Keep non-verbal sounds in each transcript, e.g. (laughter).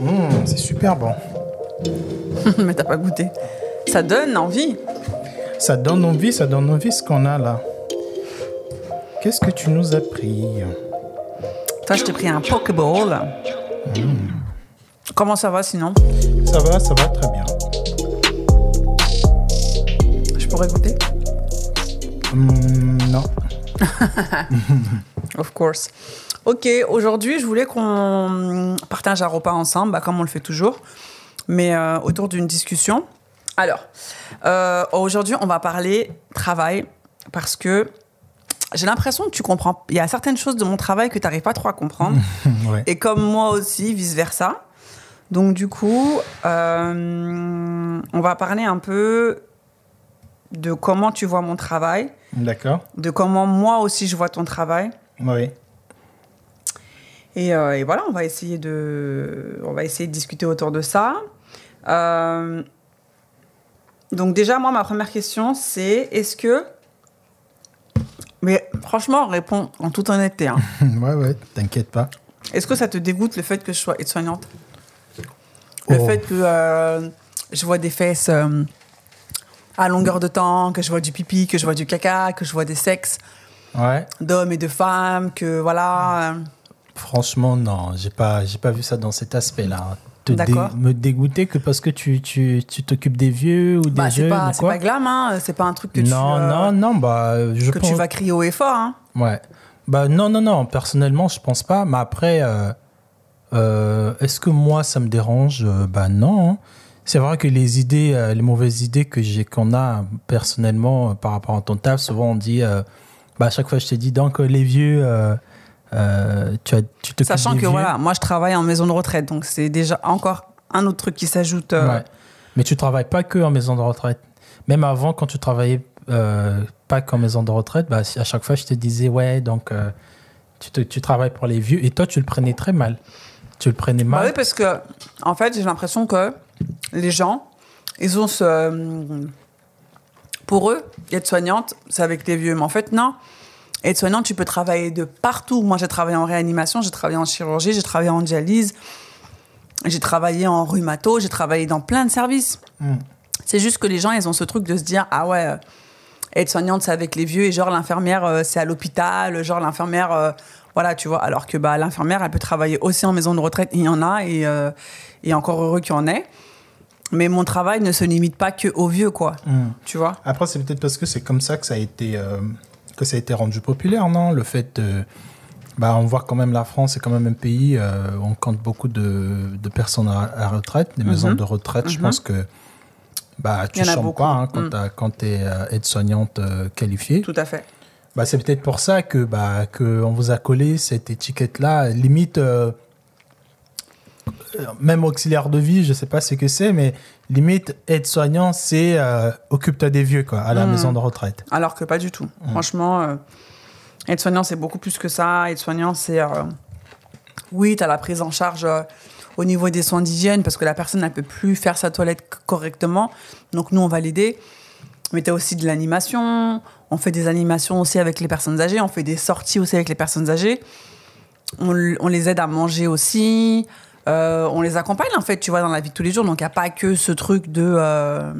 Mmh, c'est super bon. (laughs) Mais t'as pas goûté. Ça donne envie. Ça donne envie, ça donne envie ce qu'on a là. Qu'est-ce que tu nous as pris? Toi, je t'ai pris un Pokéball. Comment ça va sinon? Ça va, ça va très bien. Je pourrais goûter? Mmh, non. (laughs) Of course. Ok, aujourd'hui, je voulais qu'on partage un repas ensemble, bah, comme on le fait toujours, mais euh, autour d'une discussion. Alors, euh, aujourd'hui, on va parler travail parce que j'ai l'impression que tu comprends. Il y a certaines choses de mon travail que tu n'arrives pas trop à comprendre. (laughs) ouais. Et comme moi aussi, vice-versa. Donc du coup, euh, on va parler un peu de comment tu vois mon travail, D'accord. de comment moi aussi je vois ton travail. Oui. Et, euh, et voilà, on va essayer de, on va essayer de discuter autour de ça. Euh, donc déjà, moi, ma première question, c'est est-ce que, mais franchement, réponds en toute honnêteté. hein. (laughs) ouais, ouais, t'inquiète pas. Est-ce que ça te dégoûte le fait que je sois aide-soignante? Le Oh. fait que euh, je vois des fesses euh, à longueur de temps, que je vois du pipi, que je vois du caca, que je vois des sexes Ouais. d'hommes et de femmes, que voilà. euh, Franchement, non, j'ai pas, j'ai pas vu ça dans cet aspect-là. Te dé- D'accord. me dégoûter que parce que tu, tu, tu t'occupes des vieux ou des bah, jeunes c'est pas glam, hein, c'est pas un truc que tu. Non, euh, non, non, bah, je que pense. tu vas crier haut et fort. Hein. Ouais. Bah non, non, non. Personnellement, je pense pas. Mais après, euh, euh, est-ce que moi, ça me dérange? Bah non. hein. C'est vrai que les idées, les mauvaises idées que j'ai, qu'on a personnellement par rapport à ton taf, souvent on dit, bah à chaque fois je te dis, donc les vieux, euh, tu as, tu te Sachant que voilà, moi je travaille en maison de retraite, donc c'est déjà encore un autre truc qui s'ajoute. euh, Ouais. Mais tu travailles pas que en maison de retraite. Même avant, quand tu travaillais euh, pas qu'en maison de retraite, bah, à chaque fois, je te disais, ouais, donc tu, te- tu travailles pour les vieux. Et toi, tu le prenais très mal. Tu le prenais Bah mal. oui, parce que, en fait, j'ai l'impression que les gens, ils ont ce. Pour eux, être soignante, c'est avec les vieux. Mais en fait, non. Être soignante, tu peux travailler de partout. Moi, j'ai travaillé en réanimation, j'ai travaillé en chirurgie, j'ai travaillé en dialyse, j'ai travaillé en rhumato, j'ai travaillé dans plein de services. Mm. C'est juste que les gens, ils ont ce truc de se dire Ah ouais, euh, être soignante, c'est avec les vieux, et genre l'infirmière, euh, c'est à l'hôpital, genre l'infirmière. euh, voilà, tu vois. Alors que bah, l'infirmière, elle peut travailler aussi en maison de retraite, il y en a, et, euh, et encore heureux qu'il y en ait. Mais mon travail ne se limite pas que aux vieux, quoi. Mm. Tu vois? Après, c'est peut-être parce que c'est comme ça que ça a été, euh, que ça a été rendu populaire, non? Le fait de. Bah, on voit quand même la France, c'est quand même un pays, euh, on compte beaucoup de, de personnes à, à retraite, des maisons de retraite. Je Mhm. pense que bah, tu a chantes pas hein, quand Mm. tu es euh, aide-soignante euh, qualifiée. Tout à fait. Bah, c'est peut-être pour ça que bah, que on vous a collé cette étiquette-là, limite même auxiliaire de vie, je sais pas ce que c'est, mais limite aide-soignant, c'est euh, occupe-toi des vieux quoi, à la Mm. maison de retraite. Alors que pas du tout. Franchement, euh, être soignant, c'est beaucoup plus que ça. Être soignant, c'est. euh, oui, tu as la prise en charge euh, au niveau des soins d'hygiène parce que la personne ne peut plus faire sa toilette correctement. Donc, nous, on va l'aider. Mais tu as aussi de l'animation. On fait des animations aussi avec les personnes âgées. On fait des sorties aussi avec les personnes âgées. On les aide à manger aussi. Euh, on les accompagne, en fait, tu vois, dans la vie de tous les jours. Donc, il n'y a pas que ce truc de, euh,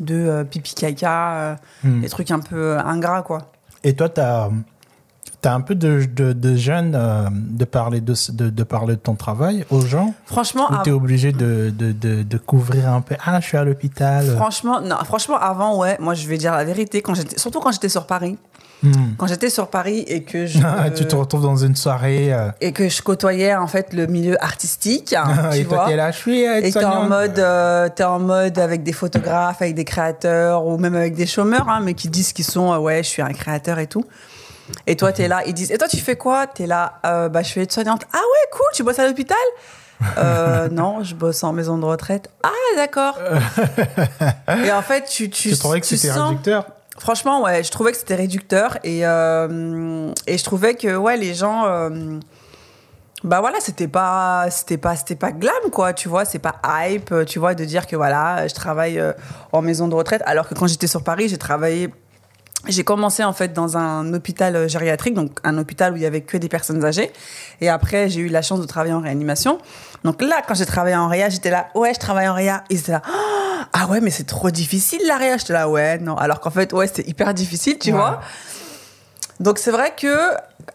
de euh, pipi caca, euh, Mm. des trucs un peu ingrats, quoi. Et toi, tu as, un peu de, de, de gêne de, parler de, de, parler de ton travail aux gens? Franchement, Ou tu es obligé de, de, de, de couvrir un peu? Ah, je suis à l'hôpital. franchement, non, franchement, avant, ouais, moi, je vais dire la vérité. Quand surtout quand j'étais sur Paris. Hmm. Quand j'étais sur Paris et que je, (laughs) Ah, tu te retrouves dans une soirée euh, et que je côtoyais, en fait, le milieu artistique, hein, (laughs) tu et toi, vois. t'es là, je suis Et t'es en mode, euh, en mode avec des photographes, avec des créateurs ou même avec des chômeurs, hein, mais qui disent qu'ils sont, euh, ouais, je suis un créateur et tout. Et toi, t'es là, ils disent, et toi, tu fais quoi? T'es là, euh, bah, je suis aide-soignante. Ah ouais, cool, tu bosses à l'hôpital? Euh, (laughs) Non, je bosse en maison de retraite. Ah, d'accord. et en fait, tu, tu, Tu trouvais que c'était sens- réducteur Franchement, ouais, je trouvais que c'était réducteur et, euh, et je trouvais que ouais, les gens. euh, bah voilà, c'était pas, c'était pas, c'était pas glam quoi, tu vois, c'est pas hype, tu vois, de dire que voilà, je travaille euh, en maison de retraite, alors que quand j'étais sur Paris, j'ai travaillé j'ai commencé en fait dans un hôpital gériatrique, donc un hôpital où il y avait que des personnes âgées. Et après, j'ai eu la chance de travailler en réanimation. Donc là, quand j'ai travaillé en réa, j'étais là, ouais, je travaille en réa. Ils étaient là, ah ouais, mais c'est trop difficile la réa. J'étais là, ouais, non. Alors qu'en fait, ouais, c'était hyper difficile, tu vois. Donc c'est vrai que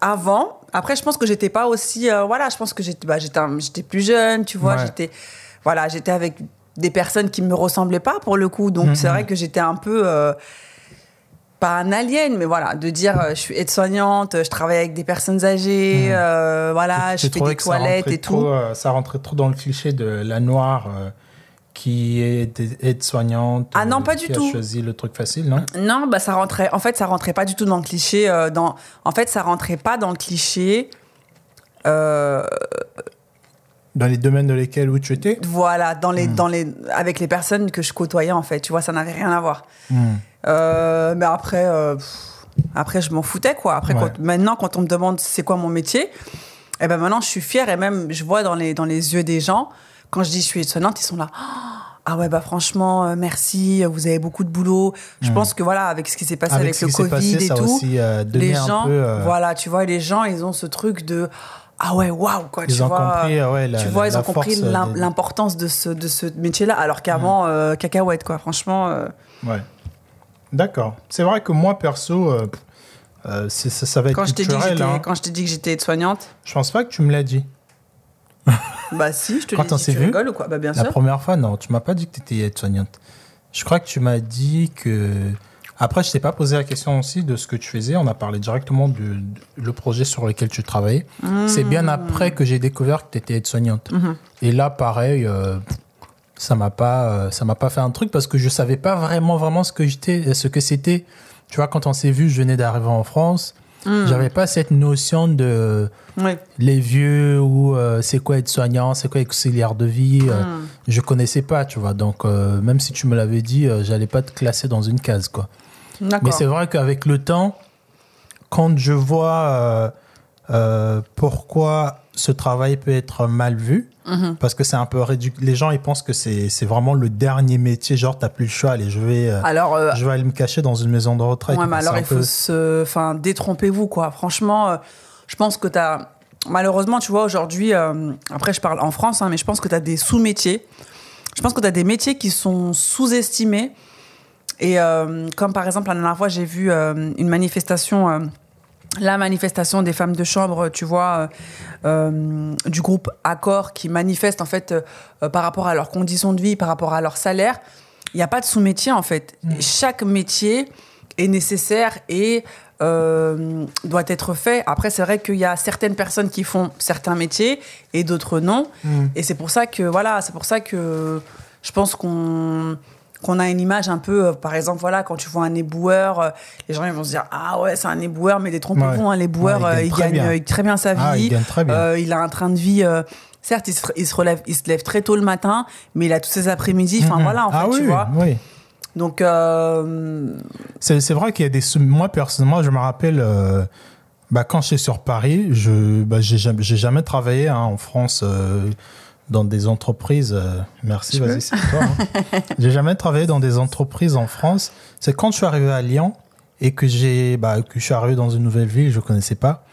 avant, après, je pense que j'étais pas aussi, euh, voilà, je pense que j'étais, bah, j'étais, plus jeune, tu vois, j'étais, voilà, j'étais avec des personnes qui me ressemblaient pas pour le coup. Donc c'est mhm. vrai que j'étais un peu euh, pas un alien, mais voilà, de dire euh, je suis aide-soignante, je travaille avec des personnes âgées, hmm. euh, voilà, je fais des toilettes et tout. Ça rentrait trop dans le cliché de la noire qui est aide-soignante. Ah non, pas du qui tout. a choisi le truc facile, non? Non, bah ça rentrait. En fait, ça rentrait pas du tout dans le cliché. dans, en fait, ça rentrait pas dans le cliché. Dans les domaines dans lesquels où tu étais? Voilà, dans les, hmm. dans les, avec les personnes que je côtoyais, en fait. Tu vois, ça n'avait rien à voir. Hmm. Euh, mais après, euh, après, je m'en foutais, quoi. Après, maintenant, quand on me demande c'est quoi mon métier, et eh ben maintenant, je suis fière et même, je vois dans les, dans les yeux des gens, quand je dis je suis étonnante, ils sont là. Ah ouais, bah franchement, euh, merci, vous avez beaucoup de boulot. Je pense que voilà, avec ce qui s'est passé avec, le Covid et tout, les gens, voilà, tu vois, les gens, ils ont ce truc de ah ouais, waouh, quoi. Ils tu ont vois, compris, ouais, tu vois, ils ont compris l'importance de ce, de ce métier-là, alors qu'avant, cacahuète, quoi. Franchement. Ouais. D'accord. C'est vrai que moi, perso, euh, euh, ça, ça, va être quand culturel. Je hein. Quand je t'ai dit que j'étais aide-soignante Je pense pas que tu me l'as dit. (laughs) bah si, je te. Quand on s'est vu ou quoi bah, bien La première fois, non, tu m'as pas dit que tu étais aide-soignante. Je crois que tu m'as dit que... Après, je t'ai pas posé la question aussi de ce que tu faisais. On a parlé directement du le projet sur lequel tu travaillais. C'est bien mmh. après que j'ai découvert que tu étais aide-soignante. Mmh. Et là, pareil, euh, ça m'a pas euh, ça m'a pas fait un truc parce que je savais pas vraiment vraiment ce que j'étais ce que c'était tu vois quand on s'est vu je venais d'arriver en France hmm. j'avais pas cette notion de les vieux ou euh, c'est quoi être soignant c'est quoi être auxiliaire de vie euh, hmm. je connaissais pas tu vois donc même si tu me l'avais dit j'allais pas te classer dans une case quoi mais c'est vrai qu'avec le temps quand je vois pourquoi ce travail peut être mal vu Mhm. Parce que c'est un peu réduit. Les gens, ils pensent que c'est vraiment le dernier métier. Genre, t'as plus le choix. Allez, je vais, euh, alors, euh, je vais aller me cacher dans une maison de retraite. Ouais, mais alors, il faut se. Enfin, détrompez-vous, quoi. Franchement, euh, je pense que t'as. Malheureusement, tu vois, aujourd'hui, après, je parle en France, hein, mais je pense que t'as des sous-métiers. Je pense que t'as des métiers qui sont sous-estimés. Et comme par exemple, la dernière fois, j'ai vu une manifestation la manifestation des femmes de chambre, tu vois, euh, euh, du groupe Accord qui manifeste en fait euh, par rapport à leurs conditions de vie, par rapport à leur salaire. Il n'y a pas de sous-métier en fait. Mm. Chaque métier est nécessaire et doit être fait. Après, c'est vrai qu'il y a certaines personnes qui font certains métiers et d'autres non. Mm. Et c'est pour ça que voilà, c'est pour ça que je pense qu'on qu'on a une image un peu, euh, par exemple, voilà, quand tu vois un éboueur, euh, les gens ils vont se dire ah ouais c'est un éboueur, mais détrompez-vous, hein, l'éboueur il, gagne, euh, très bien sa ah, vie, il, gagne très bien. il a un train de vie. certes, il se, relève, il se lève très tôt le matin, mais il a tous ses après-midi. Enfin voilà, en ah fait, tu vois. Oui. Donc c'est vrai qu'il y a des moi personnellement, je me rappelle. bah, quand j'étais sur Paris, je bah, j'ai jamais, jamais, travaillé hein, en France dans des entreprises. Euh, merci, vas-y, c'est toi. Hein. (laughs) j'ai jamais travaillé dans des entreprises en France. C'est quand je suis arrivé à Lyon et que j'ai, bah, que je suis arrivé dans une nouvelle ville, je connaissais pas.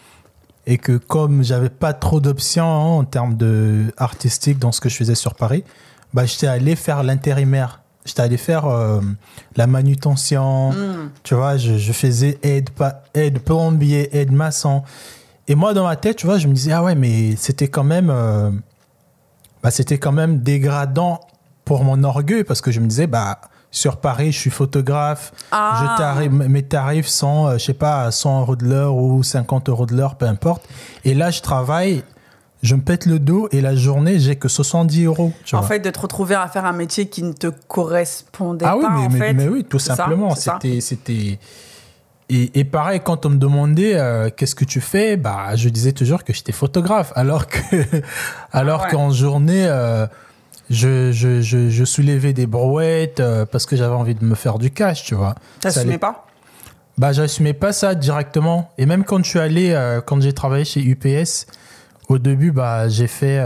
Et que comme j'avais pas trop d'options hein, en termes de artistique dans ce que je faisais sur Paris, bah, j'étais allé faire l'intérimaire. J'étais allé faire euh, la manutention. Hmm. Tu vois, je, je faisais aide, aide plombier, aide maçon. Et moi, dans ma tête, tu vois, je me disais, ah ouais, mais c'était quand même. Euh, bah, c'était quand même dégradant pour mon orgueil parce que je me disais, bah, sur Paris, je suis photographe, ah. je mes tarifs sont, euh, je sais pas, 100 euros de l'heure ou 50 euros de l'heure, peu importe. Et là, je travaille, je me pète le dos et la journée, j'ai que 70 euros. en fait, de te retrouver à faire un métier qui ne te correspondait ah, pas. Ah oui, mais, mais, oui, tout simplement. C'était, Et, pareil, quand on me demandait euh, qu'est-ce que tu fais, bah, je disais toujours que j'étais photographe, (laughs) alors que, alors ah qu'en journée, euh, je, je, je, soulevais des brouettes euh, parce que j'avais envie de me faire du cash, tu vois. T'assumais pas? Bah, j'assumais pas ça directement. Et même quand je suis allé, quand j'ai travaillé chez UPS, au début, bah, j'ai fait.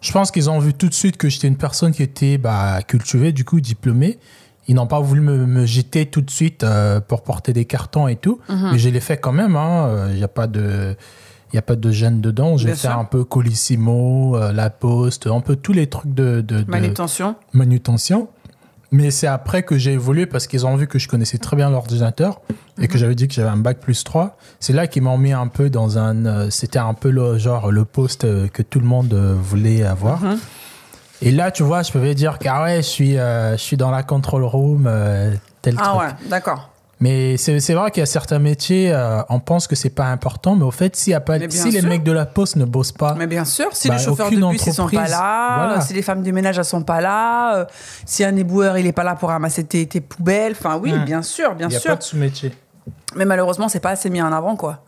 je pense qu'ils ont vu tout de suite que j'étais une personne qui était bah, cultivée, du coup diplômée. Ils n'ont pas voulu me, me jeter tout de suite euh, pour porter des cartons et tout. Mhm. Mais je l'ai fait quand même. Il n'y a pas de. Il a pas de gêne dedans. J'ai fait un peu Colissimo, euh, La Poste, un peu tous les trucs de, de, de Manutention. manutention. Mais c'est après que j'ai évolué parce qu'ils ont vu que je connaissais très bien l'ordinateur et Mhm. que j'avais dit que j'avais un bac plus 3. C'est là qu'ils m'ont mis un peu dans un. euh, C'était un peu le, genre le poste euh, que tout le monde euh, voulait avoir. Mhm. Et là, tu vois, je pouvais dire que ah ouais, je suis, euh, je suis dans la control room, euh, tel Ah truc. ouais, d'accord. Mais c'est vrai qu'il y a certains métiers, euh, on pense que c'est pas important, mais au fait, s'il y a pas, si les sûr. mecs de la poste ne bossent pas, Mais bien sûr, si Bah, les chauffeurs de bus ils sont pas là, voilà. si les femmes de ménage elles sont pas là, euh, si un éboueur il est pas là pour ramasser tes, tes poubelles, enfin oui, Hmm. bien sûr, bien il n'y a sûr. pas de sous-métier. Mais malheureusement, c'est pas assez mis en avant, quoi.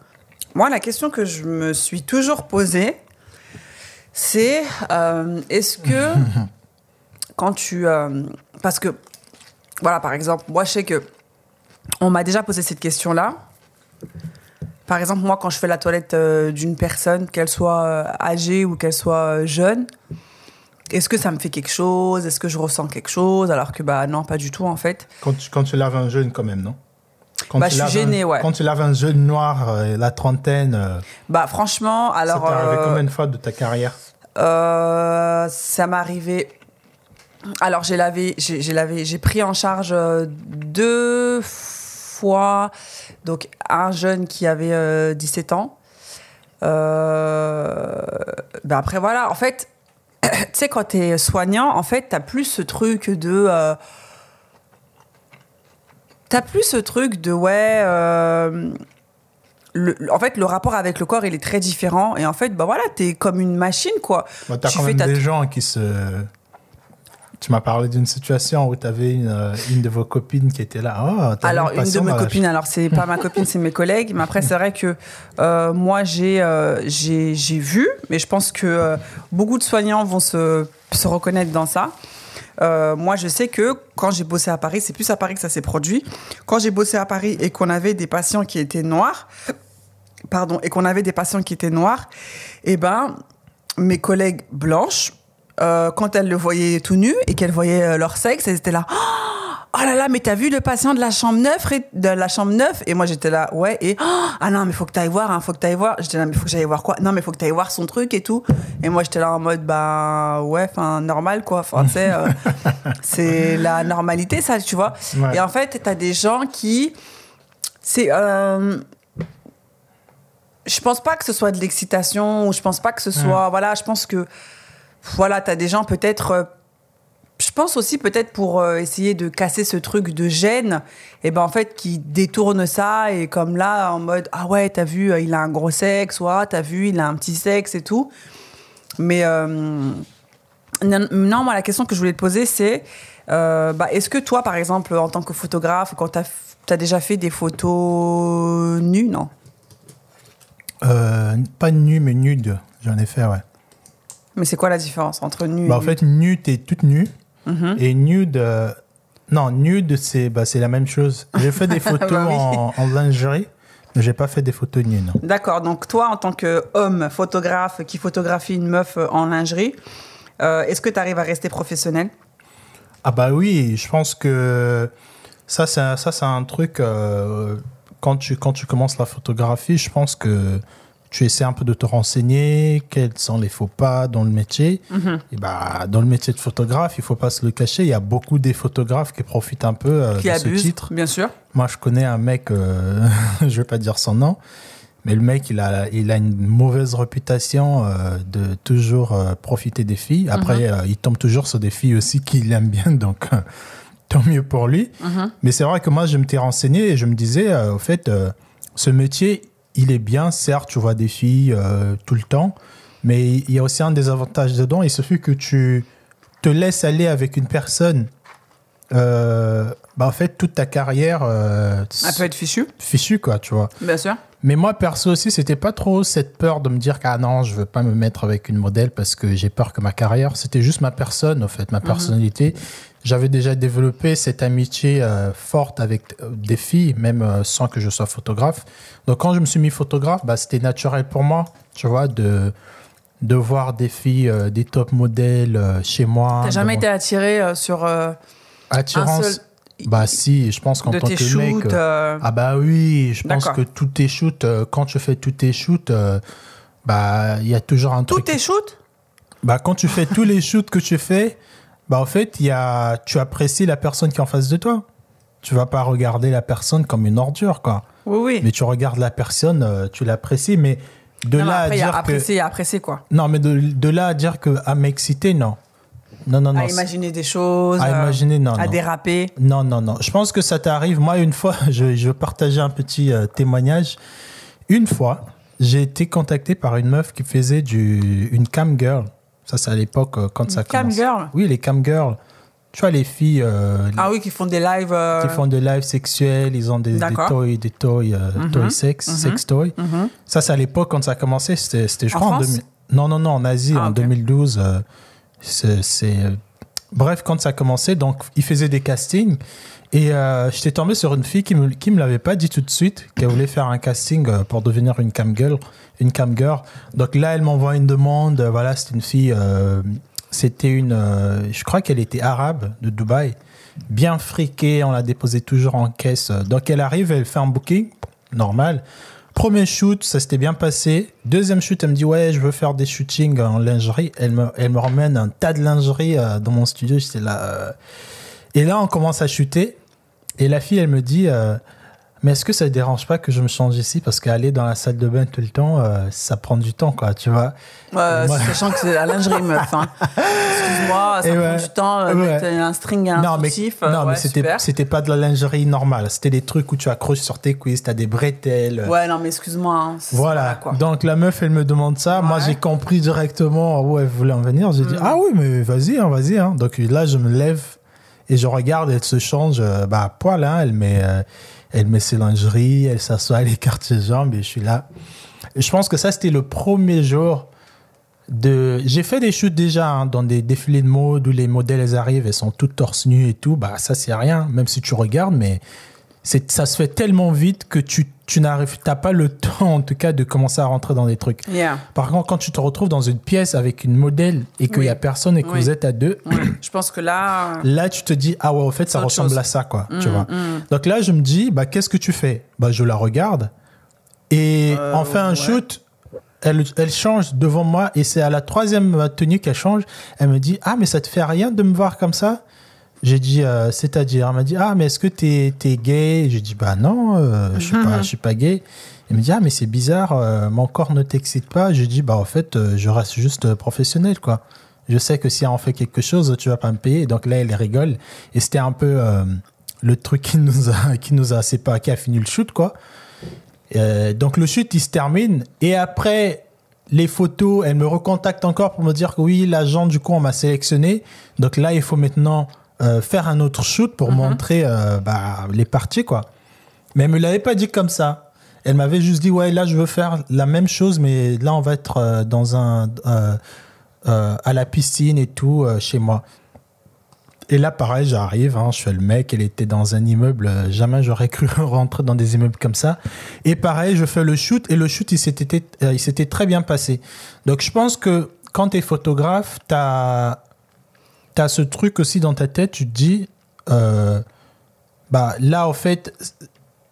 Moi, la question que je me suis toujours posée, c'est euh, est-ce que (laughs) quand tu, euh, parce que voilà, par exemple, moi, je sais que on m'a déjà posé cette question-là. Par exemple, moi, quand je fais la toilette euh, d'une personne, qu'elle soit âgée ou qu'elle soit jeune, est-ce que ça me fait quelque chose? Est-ce que je ressens quelque chose? Alors que, bah non, pas du tout, en fait. Quand tu, quand tu laves un jeune, quand même, non? Quand Bah, je suis un- gênée, ouais. Quand tu laves un jeune noir, euh, la trentaine, euh, Bah, franchement, alors. ça t'est arrivé euh, combien de fois de ta carrière Euh, ça m'est arrivé. Alors j'ai lavé, j'ai lavé, j'ai pris en charge deux fois, donc un jeune qui avait euh, 17 ans. Euh, ben après voilà, en fait, (coughs) tu sais quand t'es soignant, en fait t'as plus ce truc de, t'as plus ce truc de ouais. euh, le- en fait, le rapport avec le corps, il est très différent. Et en fait, bah voilà, t'es comme une machine, quoi. Bah, T'as Tu quand fais même des gens qui se... Tu m'as parlé d'une situation où tu avais une, euh, une de vos copines qui était là. Oh, t'as Alors, une de mes copines, alors c'est pas ma copine, c'est mes collègues. Mais après, c'est vrai que euh, moi, j'ai euh, j'ai vu, mais je pense que beaucoup de soignants vont se, se reconnaître dans ça. Euh, moi, je sais que quand j'ai bossé à Paris, c'est plus à Paris que ça s'est produit. Quand j'ai bossé à Paris et qu'on avait des patients qui étaient noirs, pardon, et qu'on avait des patients qui étaient noirs, eh ben, mes collègues blanches, euh, quand elles le voyaient tout nu et qu'elles voyaient euh, leur sexe, elles étaient là. Là là, mais t'as vu le patient de la chambre 9 et de la chambre 9 Et moi j'étais là, ouais, et oh, ah non, mais faut que t'ailles voir, hein, faut que t'ailles voir. J'étais là, mais faut que j'aille voir quoi? Non, mais faut que t'ailles voir son truc et tout. Et moi j'étais là en mode, bah ouais, enfin normal quoi. Enfin, tu sais, euh, (laughs) c'est la normalité ça, tu vois. Ouais. Et en fait, t'as des gens qui. C'est. euh, je pense pas que ce soit de l'excitation ou je pense pas que ce soit. Voilà, je pense que. Voilà, t'as des gens peut-être. Pense aussi peut-être pour euh, essayer de casser ce truc de gêne, et ben en fait qui détourne ça et comme là en mode ah ouais t'as vu euh, il a un gros sexe ou ah t'as vu il a un petit sexe et tout. Mais euh, non, non, moi la question que je voulais te poser c'est euh, bah, est-ce que toi par exemple en tant que photographe quand t'as as déjà fait des photos nues non? Euh, pas nu, mais nude. J'en ai fait, ouais. Mais c'est quoi la différence entre nu Bah, et en fait, nu, t'es toute nue. Mhm. Et nude, euh, non, nude, c'est bah, la même chose. J'ai fait des (laughs) photos Bah oui. en, en lingerie, mais j'ai pas fait des photos nues, non. D'accord, donc toi, en tant qu'homme photographe qui photographie une meuf euh, en lingerie, euh, est-ce que tu arrives à rester professionnel? Ah bah oui, je pense que ça, c'est un, un truc, euh, quand, tu, quand tu commences la photographie, je pense que tu essaies un peu de te renseigner, quels sont les faux pas dans le métier. Et bah, dans le métier de photographe, il faut pas se le cacher, il y a beaucoup des photographes qui profitent un peu euh, Qui de ce titre. bien sûr. Moi, je connais un mec, euh, (laughs) je vais pas dire son nom, mais le mec, il a, il a une mauvaise réputation euh, de toujours euh, profiter des filles. Après, euh, il tombe toujours sur des filles aussi qu'il aime bien, (laughs) donc tant mieux pour lui. Mais c'est vrai que moi, je me t'ai renseigné et je me disais, au fait, ce métier, il est bien, certes, tu vois des filles euh, tout le temps, mais il y a aussi un désavantage dedans. Il suffit que tu te laisses aller avec une personne. euh, bah en fait, toute ta carrière, euh, Elle peut être fichue, fichu, quoi, tu vois. bien sûr. Mais moi, perso aussi, c'était pas trop cette peur de me dire qu'ah non, je veux pas me mettre avec une modèle parce que j'ai peur que ma carrière. C'était juste ma personne, en fait, ma personnalité. J'avais déjà développé cette amitié euh, forte avec euh, des filles, même euh, sans que je sois photographe. Donc, quand je me suis mis photographe, bah, c'était naturel pour moi, tu vois, de, de voir des filles, euh, des top modèles chez moi. T'as jamais été attiré sur un Attirance. seul. Bah si, je pense qu'en tant que shoots. mec... Ah bah oui, je pense que tous tes shoots, quand tu fais tous tes shoots, bah il y a toujours un Tous truc. tes shoots? Bah quand tu fais tous les shoots que tu fais, bah en fait, il y a tu apprécies la personne qui est en face de toi. Tu vas pas regarder la personne comme une ordure quoi. Oui, oui. Mais tu regardes la personne, euh, tu l'apprécies mais de Non, mais là après, à il y a dire que apprécier et apprécier, quoi. Non, mais de, de là à dire que à m'exciter non. Non non non. à imaginer des choses. à euh, imaginer non à non. déraper. Non, non, non. Je pense que ça t'arrive. Moi, une fois, (laughs) je, je veux partager un petit euh, témoignage. Une fois, j'ai été contacté par une meuf qui faisait du, une cam girl. Ça, c'est à l'époque euh, quand ça cam commence. girl Oui, les cam girls. Tu vois, les filles euh, Ah oui, qui font des lives. euh, qui font des lives sexuels, ils ont des, des D'accord. toys, des toys, euh, Mhm, toys sex, mhm. sex toys. mhm. Ça, c'est à l'époque quand ça a commencé. C'était, c'était je En crois, en France 2000 Non, non, non, en Asie, Ah, en ok. 2012. euh, c'est, c'est, Bref, quand ça a commencé, donc, ils faisaient des castings. Et euh, j'étais tombé sur une fille qui me, qui me l'avait pas dit tout de suite, qu'elle voulait faire un casting euh, pour devenir une cam girl. Une cam girl. Donc là, elle m'envoie une demande. euh, Voilà, c'était une fille. c'était une. je crois qu'elle était arabe de Dubaï. Bien friquée. On l'a déposée toujours en caisse. Donc elle arrive, elle fait un booking. Normal. Premier shoot, ça s'était bien passé. Deuxième shoot, elle me dit Ouais, je veux faire des shootings en lingerie. Elle me, elle ramène un tas de lingerie euh, dans mon studio. J'étais là. euh. Et là, on commence à shooter. Et la fille, elle me dit euh, Mais est-ce que ça ne dérange pas que je me change ici? Parce qu'aller dans la salle de bain tout le temps, euh, ça prend du temps, quoi, tu vois? Euh, Moi- Sachant que c'est la lingerie, meuf. hein. Excuse-moi, (laughs) ça Et prend ouais. du temps. euh, Ouais. mettre un string et un non, mais, euh, non, mais c'était, pas de la lingerie normale. C'était des trucs où tu accroches sur tes cuisses, tu as des bretelles. Ouais, non, mais excuse-moi. hein, Voilà. quoi. Donc la meuf, elle me demande ça. Moi, j'ai compris directement où elle voulait en venir? J'ai dit Mm. ah oui, mais vas-y, hein, vas-y. hein. Donc là, je me lève et je regarde. Elle se change, euh, bah à poil. Hein, elle met, euh, elle met ses lingeries, elle s'assoit, elle écarte ses jambes et je suis là. Et je pense que ça, c'était le premier jour de. J'ai fait des shoots déjà hein, dans des défilés de mode où les modèles arrivent, elles sont toutes torse nues et tout. Bah ça, c'est rien. Même si tu regardes, mais ça se fait tellement vite que tu tu n'arrives t'as pas le (laughs) temps en tout cas de commencer à rentrer dans des trucs. Yeah. Par contre, quand tu te retrouves dans une pièce avec une modèle et qu'il Oui. y a personne et que Oui. vous êtes à deux. (clears throat) Je pense que là. là tu te dis ah ouais au fait ça ressemble chose. à ça quoi, tu mm, vois. mm. Donc là je me dis bah qu'est-ce que tu fais? Bah je la regarde et Euh, on fait un ouais. shoot. Elle, elle change devant moi et c'est à la troisième tenue qu'elle change. Elle me dit ah mais ça te fait rien de me voir comme ça? J'ai dit euh, c'est-à-dire Elle m'a dit ah mais est-ce que t'es es gay? J'ai dit bah non euh, je suis pas je suis pas gay. Elle me dit ah mais c'est bizarre euh, mon corps ne t'excite pas. J'ai dit bah en fait je reste juste professionnel quoi. Je sais que si on fait quelque chose tu vas pas me payer. Donc là elle rigole et c'était un peu le truc qui nous a (laughs) qui nous a séparés, qui a fini le shoot quoi. Donc le shoot il se termine et après les photos, elle me recontacte encore pour me dire que oui, l'agent du coup on m'a sélectionné. Donc là il faut maintenant euh, faire un autre shoot pour Mhm. montrer euh, bah, les parties quoi. Mais elle me l'avait pas dit comme ça. Elle m'avait juste dit ouais là je veux faire la même chose mais là on va être euh, dans un à la piscine et tout chez moi. Et là, pareil, j'arrive, hein, je fais le mec, elle était dans un immeuble, jamais j'aurais cru (laughs) rentrer dans des immeubles comme ça. Et pareil, je fais le shoot, et le shoot, il s'était très bien passé. Donc, je pense que quand tu es photographe, tu as, ce truc aussi dans ta tête, tu te dis, euh, bah, là, en fait,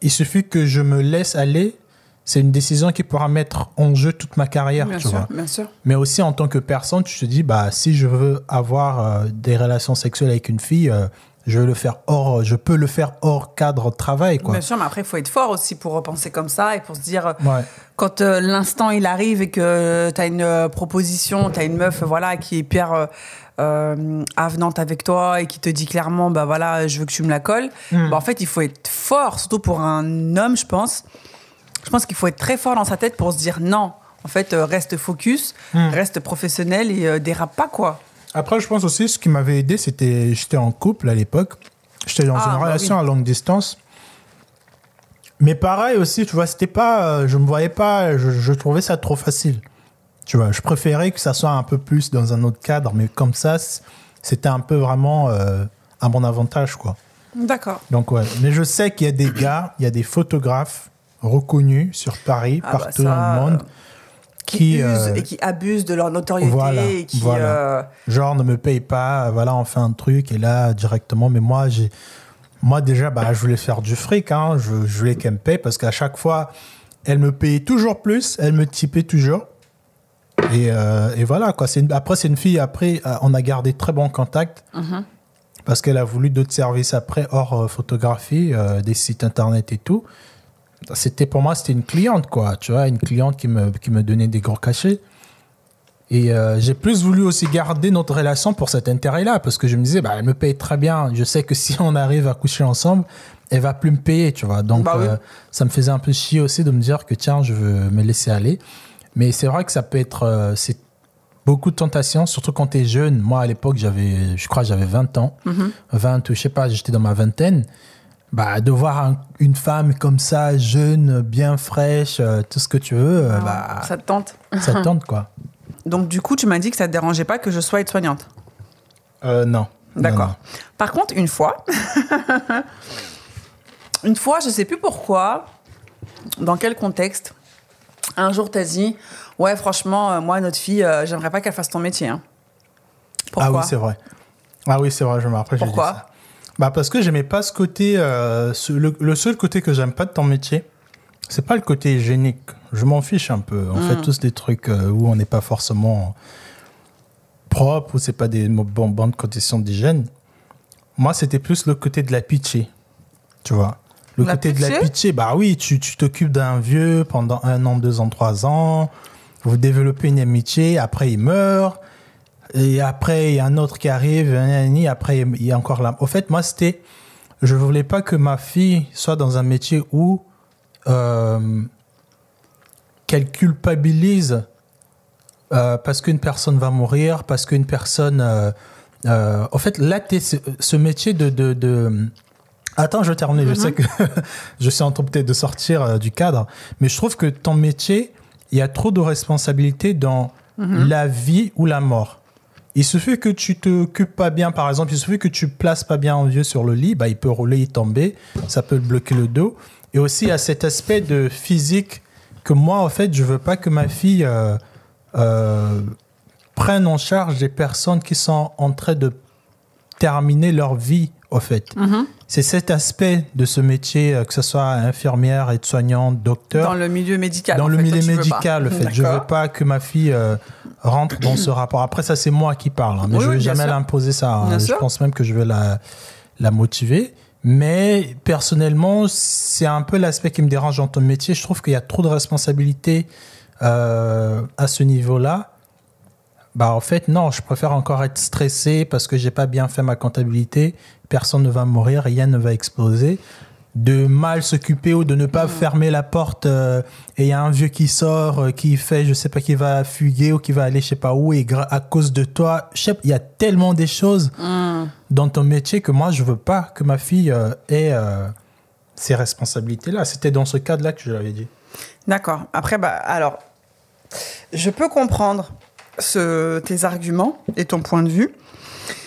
il suffit que je me laisse aller, c'est une décision qui pourra mettre en jeu toute ma carrière, Bien tu sûr, vois. bien sûr. Mais aussi en tant que personne, tu te dis, bah, si je veux avoir euh, des relations sexuelles avec une fille, euh, je, vais le faire hors, je peux le faire hors cadre de travail. Quoi. Bien sûr, mais après, il faut être fort aussi pour repenser comme ça et pour se dire, euh, Ouais. quand euh, l'instant il arrive et que tu as une euh, proposition, tu as une meuf voilà, qui est hyper euh, euh, avenante avec toi et qui te dit clairement, bah voilà, je veux que tu me la colles, Mm. bah, en fait, il faut être fort, surtout pour un homme, je pense. Je pense qu'il faut être très fort dans sa tête pour se dire non. En fait, euh, reste focus, Mm. reste professionnel et euh, dérape pas, quoi. Après, je pense aussi, ce qui m'avait aidé, c'était, j'étais en couple à l'époque. J'étais dans Ah, une bah relation oui. à longue distance. Mais pareil aussi, tu vois, c'était pas, euh, je me voyais pas, je, je trouvais ça trop facile. Tu vois, je préférais que ça soit un peu plus dans un autre cadre, mais comme ça, c'était un peu vraiment euh, à mon avantage, quoi. D'accord. Donc ouais, mais je sais qu'il y a des gars, il y a des photographes reconnus sur Paris, Ah bah partout ça, dans le monde, euh, qui, Qui, usent euh, et qui abusent de leur notoriété voilà, et qui. voilà. euh, genre ne me paye pas, voilà, on fait un truc et là directement. Mais moi, j'ai Moi, déjà, bah, je voulais faire du fric. Hein. Je, je voulais qu'elle me paye parce qu'à chaque fois, elle me payait toujours plus. Elle me typait toujours. Et, euh, et voilà, quoi. C'est une- après, c'est une fille. Après, on a gardé très bon contact. Parce qu'elle a voulu d'autres services après, hors euh, photographie, euh, des sites internet et tout. C'était pour moi, c'était une cliente, quoi. Tu vois, une cliente qui me, qui me donnait des gros cachets. Et euh, j'ai plus voulu aussi garder notre relation pour cet intérêt-là, parce que je me disais, bah, elle me paye très bien. Je sais que si (laughs) on arrive à coucher ensemble, elle va plus me payer, tu vois. Donc, Bah oui. euh, ça me faisait un peu chier aussi de me dire que tiens, je veux me laisser aller. Mais c'est vrai que ça peut être, euh, c'est beaucoup de tentations, surtout quand tu es jeune. Moi, à l'époque, j'avais, je crois, j'avais 20 ans, 20, je sais pas, j'étais dans ma vingtaine. Bah, de voir un- une femme comme ça, jeune, bien fraîche, euh, tout ce que tu veux, euh, bah, Ça te tente. ça te tente, quoi. (laughs) Donc, du coup, tu m'as dit que ça te dérangeait pas que je sois aide-soignante. Euh, non. D'accord. Par contre, une fois, (laughs) une fois, je sais plus pourquoi, dans quel contexte, un jour t'as dit, ouais, franchement, euh, moi, notre fille, j'aimerais pas qu'elle fasse ton métier. hein. Pourquoi Ah oui, c'est vrai. Ah oui, c'est vrai, je me rappelle. Pourquoi? Bah parce que j'aimais pas ce côté. euh, ce- le, le seul côté que j'aime pas de ton métier, c'est pas le côté hygiénique. Je m'en fiche un peu. On Mm. fait tous des trucs euh, où on n'est pas forcément propre, où c'est pas des bon- bonnes conditions d'hygiène. Moi, c'était plus le côté de la pitié. Tu vois Le La côté de la pitié bah oui, tu tu t'occupes d'un vieux pendant un an, deux ans, trois ans. Vous développez une amitié, après il meurt. Et après, il y a un autre qui arrive, et après, il y a encore là. Au fait, moi, c'était. Je voulais pas que ma fille soit dans un métier où. euh, qu'elle culpabilise euh, parce qu'une personne va mourir, parce qu'une personne. euh, euh, au fait, là, t'es- ce, métier de. de, de- Attends, je vais terminer. Je sais que (laughs) je suis en train peut-être de sortir euh, du cadre, mais je trouve que ton métier, il y a trop de responsabilités dans la vie ou la mort. Il suffit que tu t'occupes pas bien, par exemple, il suffit que tu places pas bien un vieux sur le lit, bah, il peut rouler, il tomber, ça peut bloquer le dos. Et aussi, il y a cet aspect de physique que moi, en fait, je veux pas que ma fille euh, euh, prenne en charge des personnes qui sont en train de terminer leur vie, au fait. Mhm. C'est cet aspect de ce métier, euh, que ce soit infirmière, aide-soignante, docteur Dans le milieu médical. dans en le fait, milieu veux médical, le fait. Je veux D'accord. pas que ma fille euh, rentre dans ce rapport. Après, ça, c'est moi qui parle. hein, mais Oui, je vais oui, jamais l'imposer ça. hein. Je sûr. pense même que je vais la, la motiver. Mais personnellement, c'est un peu l'aspect qui me dérange dans ton métier. Je trouve qu'il y a trop de responsabilités euh, à ce niveau-là. Bah, en fait, non, je préfère encore être stressé parce que j'ai pas bien fait ma comptabilité. Personne ne va mourir, rien ne va exploser. De mal s'occuper ou de ne pas fermer la porte euh, et il y a un vieux qui sort, euh, qui fait, je sais pas, qui va fuguer ou qui va aller je sais pas où et à cause de toi, je sais pas, il y a tellement des choses dans ton métier que moi je veux pas que ma fille euh, ait ces responsabilités-là. C'était dans ce cadre-là que je l'avais dit. D'accord. Après, bah, alors, je peux comprendre tes arguments et ton point de vue.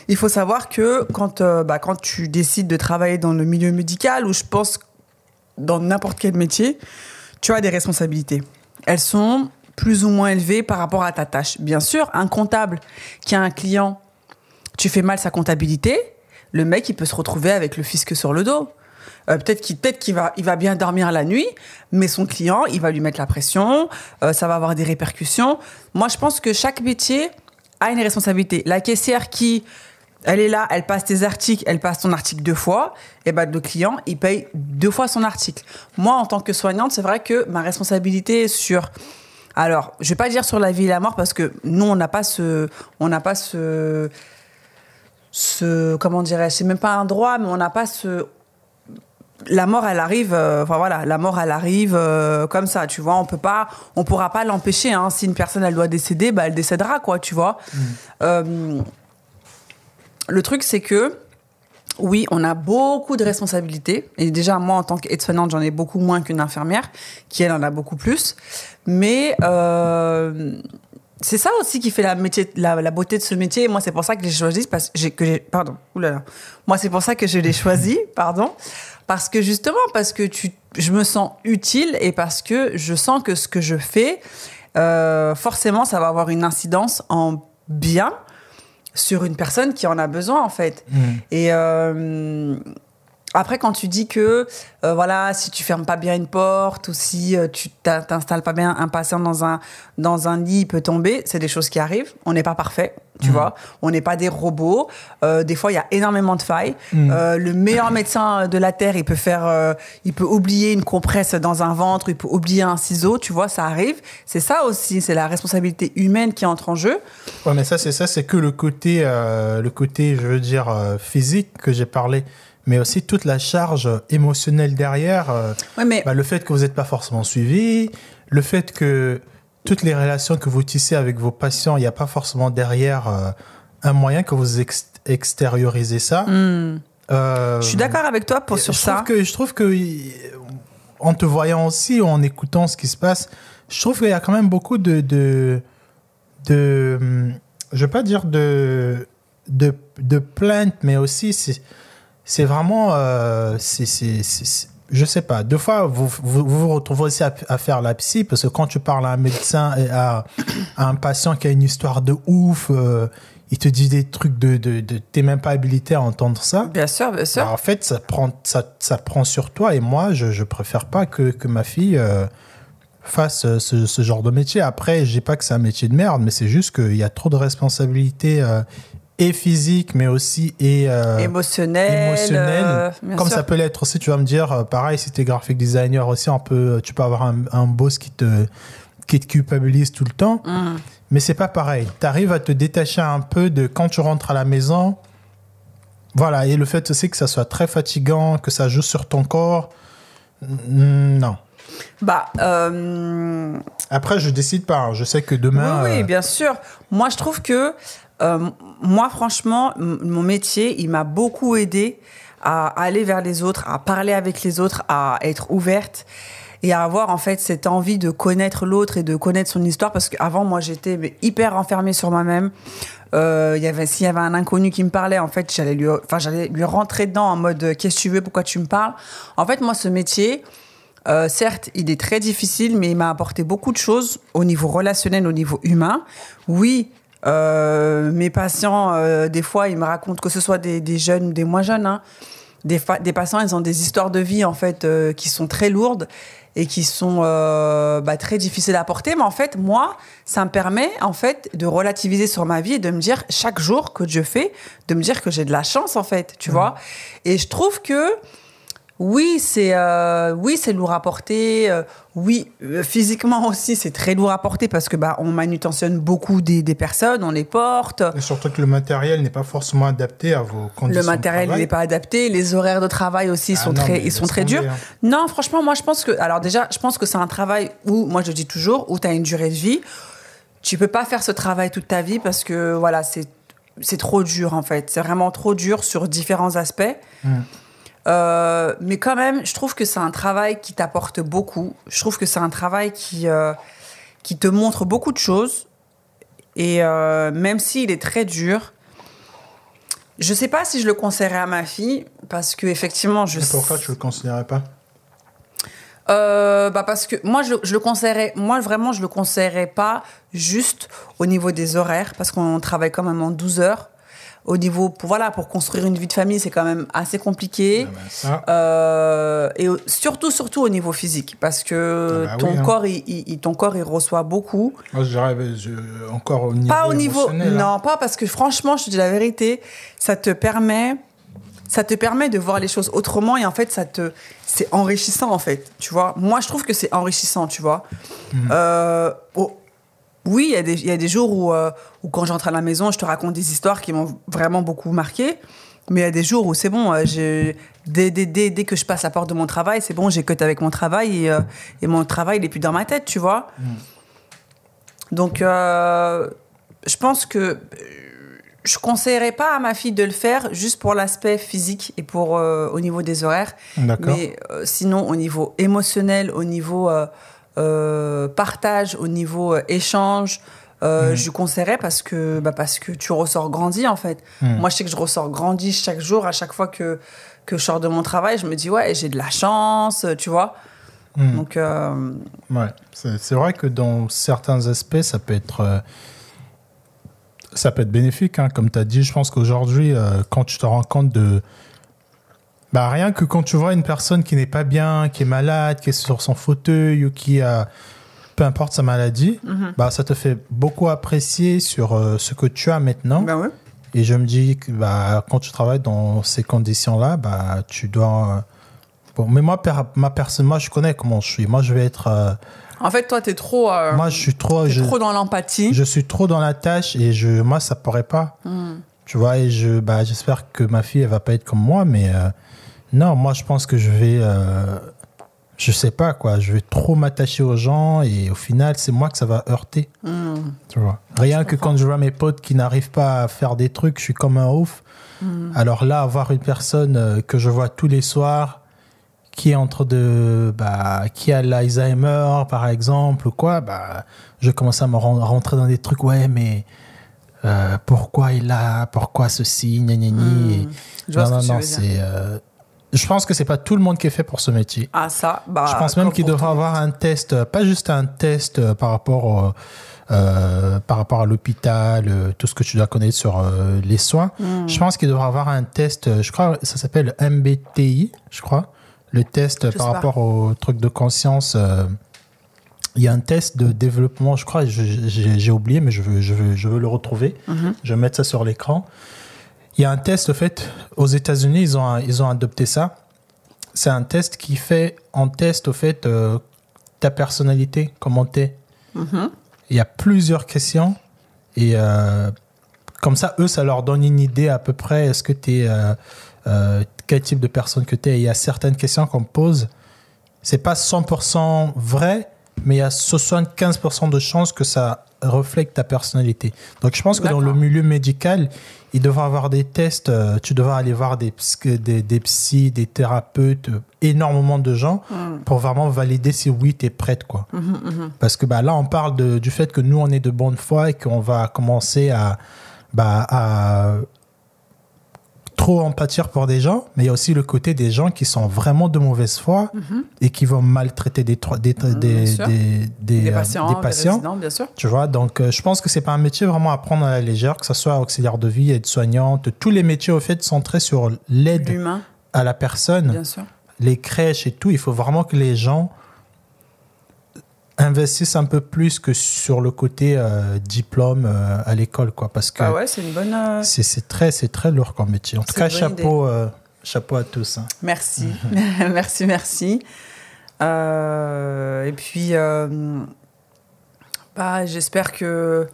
Il faut savoir que quand, euh, bah, quand tu décides de travailler dans le milieu médical, ou je pense dans n'importe quel métier, tu as des responsabilités. Elles sont plus ou moins élevées par rapport à ta tâche. Bien sûr, un comptable qui a un client, tu fais mal sa comptabilité, le mec, il peut se retrouver avec le fisc sur le dos. Euh, peut-être qu'il va, il va bien dormir la nuit, mais son client, il va lui mettre la pression, euh, ça va avoir des répercussions. Moi, je pense que chaque métier a une responsabilité. La caissière qui, elle est là, elle passe tes articles, elle passe ton article deux fois, et ben le client, il paye deux fois son article. Moi, en tant que soignante, c'est vrai que ma responsabilité est sur alors, je vais pas dire sur la vie et la mort parce que nous, on n'a pas ce, on n'a pas ce, ce, comment dirais-je, c'est même pas un droit, mais on n'a pas ce, la mort, elle arrive, euh, enfin voilà, la mort, elle arrive euh, comme ça, tu vois. On peut pas, on pourra pas l'empêcher. Hein. Si une personne, elle doit décéder, bah, elle décédera, quoi, tu vois. Euh, le truc, c'est que, oui, on a beaucoup de responsabilités. Et déjà, moi, en tant qu'aide-soignante, j'en ai beaucoup moins qu'une infirmière, qui, elle, en a beaucoup plus. Mais c'est ça aussi qui fait la, métier, la, la beauté de ce métier. Et moi, c'est pour ça que j'ai choisi, parce que j'ai- pardon, oulala. Moi, c'est pour ça que je l'ai choisi, pardon. Parce que justement, parce que tu, je me sens utile et parce que je sens que ce que je fais, euh, forcément, ça va avoir une incidence en bien sur une personne qui en a besoin, en fait. Et, euh, après, quand tu dis que, euh, voilà, si tu fermes pas bien une porte ou si euh, tu t'in- t'installes pas bien un patient dans un, dans un lit, il peut tomber, c'est des choses qui arrivent. On n'est pas parfait, tu vois. On n'est pas des robots. Euh, des fois, il y a énormément de failles. Euh, le meilleur (coughs) médecin de la Terre, il peut faire, euh, il peut oublier une compresse dans un ventre, il peut oublier un ciseau, tu vois, ça arrive. C'est ça aussi, c'est la responsabilité humaine qui entre en jeu. Ouais, mais ça, c'est ça, c'est que le côté, euh, le côté, je veux dire, euh, physique que j'ai parlé, mais aussi toute la charge émotionnelle derrière. euh, Ouais, mais bah, le fait que vous n'êtes pas forcément suivi, le fait que toutes les relations que vous tissez avec vos patients, il n'y a pas forcément derrière euh, un moyen que vous ex- extériorisez ça. Euh, Hmm. je suis d'accord avec toi pour sur je ça. Trouve que, je trouve que, en te voyant aussi, en écoutant ce qui se passe, je trouve qu'il y a quand même beaucoup de. de, de hum, je veux pas dire de, de, de plaintes, mais aussi c'est, c'est vraiment. Euh, c'est, c'est, c'est- c'est- je sais pas. Deux fois, vous vous, retrouvez aussi à, à faire la psy, parce que quand tu parles à un médecin et à, à un patient qui a une histoire de ouf, euh, il te dit des trucs de. de, de t'es même pas habilité à entendre ça. Bien sûr, bien sûr. Bah, en fait, ça prend, ça, ça prend sur toi. Et moi, je, je préfère pas que, que ma fille euh, fasse euh, ce, ce genre de métier. Après, je dis pas que c'est un métier de merde, mais c'est juste qu'il y a trop de responsabilités euh, et physiques, mais aussi et euh, émotionnel. euh, Comme sûr. ça peut l'être aussi, tu vas me dire, euh, pareil, si tu es graphic designer aussi, on peut, tu peux avoir un, un boss qui te, qui te culpabilise tout le temps. Mm. Mais c'est pas pareil. Tu arrives à te détacher un peu de quand tu rentres à la maison. Voilà, et le fait aussi que ça soit très fatigant, que ça joue sur ton corps. Non. Bah, euh, Après, je décide pas. hein. Je sais que demain. oui, oui, bien sûr. Moi, je trouve que, euh, moi, franchement, mon métier, il m'a beaucoup aidé à aller vers les autres, à parler avec les autres, à être ouverte et à avoir en fait cette envie de connaître l'autre et de connaître son histoire. Parce qu'avant moi j'étais hyper enfermée sur moi-même. Euh, y avait s'il y avait un inconnu qui me parlait en fait j'allais lui j'allais lui rentrer dedans en mode euh, qu'est-ce que tu veux pourquoi tu me parles? En fait moi ce métier certes, il est très difficile, mais il m'a apporté beaucoup de choses au niveau relationnel, au niveau humain. Oui, euh, mes patients, euh, des fois, ils me racontent que ce soit des, des jeunes ou des moins jeunes. hein, des, patients, ils ont des histoires de vie en fait euh, qui sont très lourdes et qui sont bah, très difficiles à porter. Mais en fait, moi, ça me permet en fait de relativiser sur ma vie et de me dire chaque jour que je fais, de me dire que j'ai de la chance en fait, tu vois. Et je trouve que oui, c'est euh, oui, c'est lourd à porter. euh, oui, euh, physiquement aussi, c'est très lourd à porter parce que bah on manutentionne beaucoup des, des personnes, on les porte. et surtout que le matériel n'est pas forcément adapté à vos conditions. Le matériel n'est pas adapté, les horaires de travail aussi Ah sont non, très ils sont très durs. hein. Non, franchement, moi je pense que alors déjà, je pense que c'est un travail où moi je dis toujours où tu as une durée de vie. Tu peux pas faire ce travail toute ta vie parce que voilà, c'est c'est trop dur en fait. C'est vraiment trop dur sur différents aspects. Euh, mais quand même, je trouve que c'est un travail qui t'apporte beaucoup. Je trouve que c'est un travail qui, euh, qui te montre beaucoup de choses. Et euh, même s'il est très dur, je sais pas si je le conseillerais à ma fille, parce que effectivement, je Et pourquoi tu le considérais pas? Bah parce que moi je, je le conseillerais moi vraiment je le conseillerais pas juste au niveau des horaires parce qu'on travaille quand même en 12 heures au niveau pour voilà pour construire une vie de famille c'est quand même assez compliqué Ah ça, euh, et surtout surtout au niveau physique parce que Ah bah ton oui, hein. corps il, il- il- ton corps il reçoit beaucoup moi, je je- encore au niveau. pas au niveau hein. non pas parce que franchement je te dis la vérité ça te permet ça te permet de voir les choses autrement et en fait ça te c'est enrichissant en fait tu vois moi je trouve que c'est enrichissant tu vois Euh, oh, oui il y a des il y a des jours où euh, où quand j'entre à la maison je te raconte des histoires qui m'ont vraiment beaucoup marqué. Mais il y a des jours où c'est bon euh, dès, dès, dès, dès que je passe la porte de mon travail c'est bon j'ai cut avec mon travail et, euh, et mon travail il est plus dans ma tête tu vois. Donc euh, je pense que je conseillerais pas à ma fille de le faire juste pour l'aspect physique et pour au niveau des horaires. Mais sinon, au niveau émotionnel, au niveau euh, partage, au niveau euh, échange, euh, je lui conseillerais parce que, bah, parce que tu ressors grandi en fait. Moi, je sais que je ressors grandi chaque jour, à chaque fois que, que je sors de mon travail, je me dis, ouais, j'ai de la chance, tu vois. Hmm. Donc, euh, Ouais, c'est c'est vrai que dans certains aspects, ça peut être, euh, ça peut être bénéfique. hein. Comme tu as dit, je pense qu'aujourd'hui, quand tu te rends compte de, Bah, rien que quand tu vois une personne qui n'est pas bien, qui est malade, qui est sur son fauteuil ou qui a peu importe sa maladie, Mhm. bah, ça te fait beaucoup apprécier sur euh, ce que tu as maintenant. Ben ouais. Et je me dis que bah, quand tu travailles dans ces conditions-là, bah, tu dois. Bon, mais moi, per- ma personne, moi, je connais comment je suis. Moi, je vais être. euh, En fait, toi, t'es trop, euh, moi, je suis trop. Je, trop dans l'empathie. je suis trop dans la tâche et je, moi, ça pourrait pas. Hmm. Tu vois, et je, bah, j'espère que ma fille, elle va pas être comme moi, mais non, moi, je pense que je vais. euh, je sais pas, quoi. Je vais trop m'attacher aux gens et au final, c'est moi que ça va heurter. Hmm. Tu vois. Rien que quand je vois mes potes qui n'arrivent pas à faire des trucs, je suis comme un ouf. Hmm. Alors là, avoir une personne euh, que je vois tous les soirs qui est entre de bah, qui a l'Alzheimer par exemple ou quoi bah je commence à me ren- rentrer dans des trucs ouais mais euh, pourquoi il a pourquoi ceci gna gna gna Hmm. et- non non non c'est euh, je pense que c'est pas tout le monde qui est fait pour ce métier Ah, ça, bah. je pense même qu'il tout. avoir un test, euh, pas juste un test euh, par rapport, au- euh, par rapport à l'hôpital, tout ce que tu dois connaître sur euh, les soins. Hmm. Je pense qu'il devrait avoir un test, je crois, ça s'appelle MBTI, je crois, le test Je par pas. rapport au truc de conscience. euh, il y a un test de développement, je crois, j'ai oublié, mais je veux, je, veux, je veux le retrouver. Mhm. Je vais mettre ça sur l'écran. Il y a un test, au fait, aux États-Unis, ils ont, ils ont adopté ça. C'est un test qui fait, en test, au fait, euh, ta personnalité, comment t'es. Mhm. Il y a plusieurs questions. Et euh, comme ça, eux, ça leur donne une idée à peu près, est-ce que tu es. quel type de personne que tu es. Il y a certaines questions qu'on me pose. C'est pas 100% vrai, mais il y a 75% de chances que ça reflète ta personnalité. Donc je pense que dans le milieu médical, il devrait avoir des tests. euh, tu devrais aller voir des, psy- des, des psys, des thérapeutes, euh, énormément de gens Hmm. pour vraiment valider si oui, tu es prête. Quoi. Mhm, mhm. Parce que bah, là, on parle de- du fait que nous, on est de bonne foi et qu'on va commencer à, bah, à trop empâtir pour des gens, mais il y a aussi le côté des gens qui sont vraiment de mauvaise foi Mhm. et qui vont maltraiter des, tro- des, des, des, euh, patients, des des patients. bien sûr. Tu vois, donc euh, je pense que c'est pas un métier vraiment à prendre à la légère, que ce soit auxiliaire de vie, aide-soignante, tous les métiers au fait centrés sur l'aide à la personne bien sûr. les crèches et tout, il faut vraiment que les gens investissent un peu plus que sur le côté euh, diplôme euh, à l'école, quoi. Parce que Ah ouais, c'est une bonne. euh, c'est très, c'est très lourd comme métier. En tout cas, chapeau, chapeau à tous. hein. Merci, (laughs) (laughs) merci, merci. Et puis, bah, j'espère que,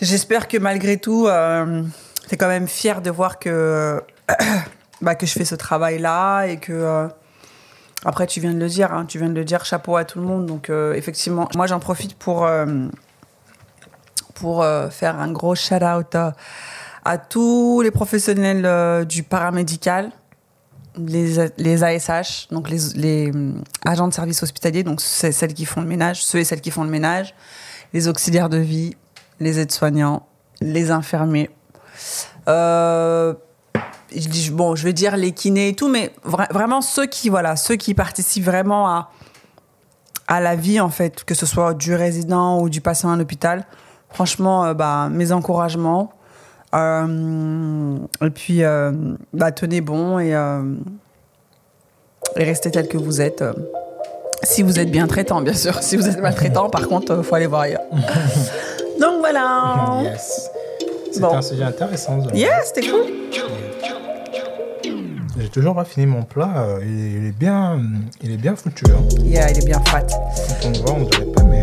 j'espère que malgré tout, tu es quand même fier de voir que, (coughs) bah, que je fais ce travail-là et que, après, tu viens de le dire, hein, tu viens de le dire, chapeau à tout le monde. Donc, euh, effectivement, moi, j'en profite pour, euh, pour euh, faire un gros shout-out à, tous les professionnels du paramédical, les, les ASH, donc les, agents de services hospitaliers, donc celles qui font le ménage, ceux et celles qui font le ménage, les auxiliaires de vie, les aides-soignants, les infirmiers. Bon, je vais dire les kinés et tout, mais vra- vraiment ceux qui, voilà, ceux qui participent vraiment à, à la vie, en fait, que ce soit du résident ou du patient à l'hôpital. Franchement, euh, bah, mes encouragements. Euh, et puis, euh, bah, tenez bon et, euh, et restez tel que vous êtes. euh, si vous êtes bien traitant, bien sûr. Si vous êtes maltraitant, par contre, il faut aller voir ailleurs. (laughs) Donc voilà. Yes. C'était Bon. un sujet intéressant. Yes, c'était cool. Toujours pas fini mon plat. euh, Il est, il est bien, il est bien foutu. Hein. Yeah, il est bien fat. Quand on le voit, on dirait pas, mais.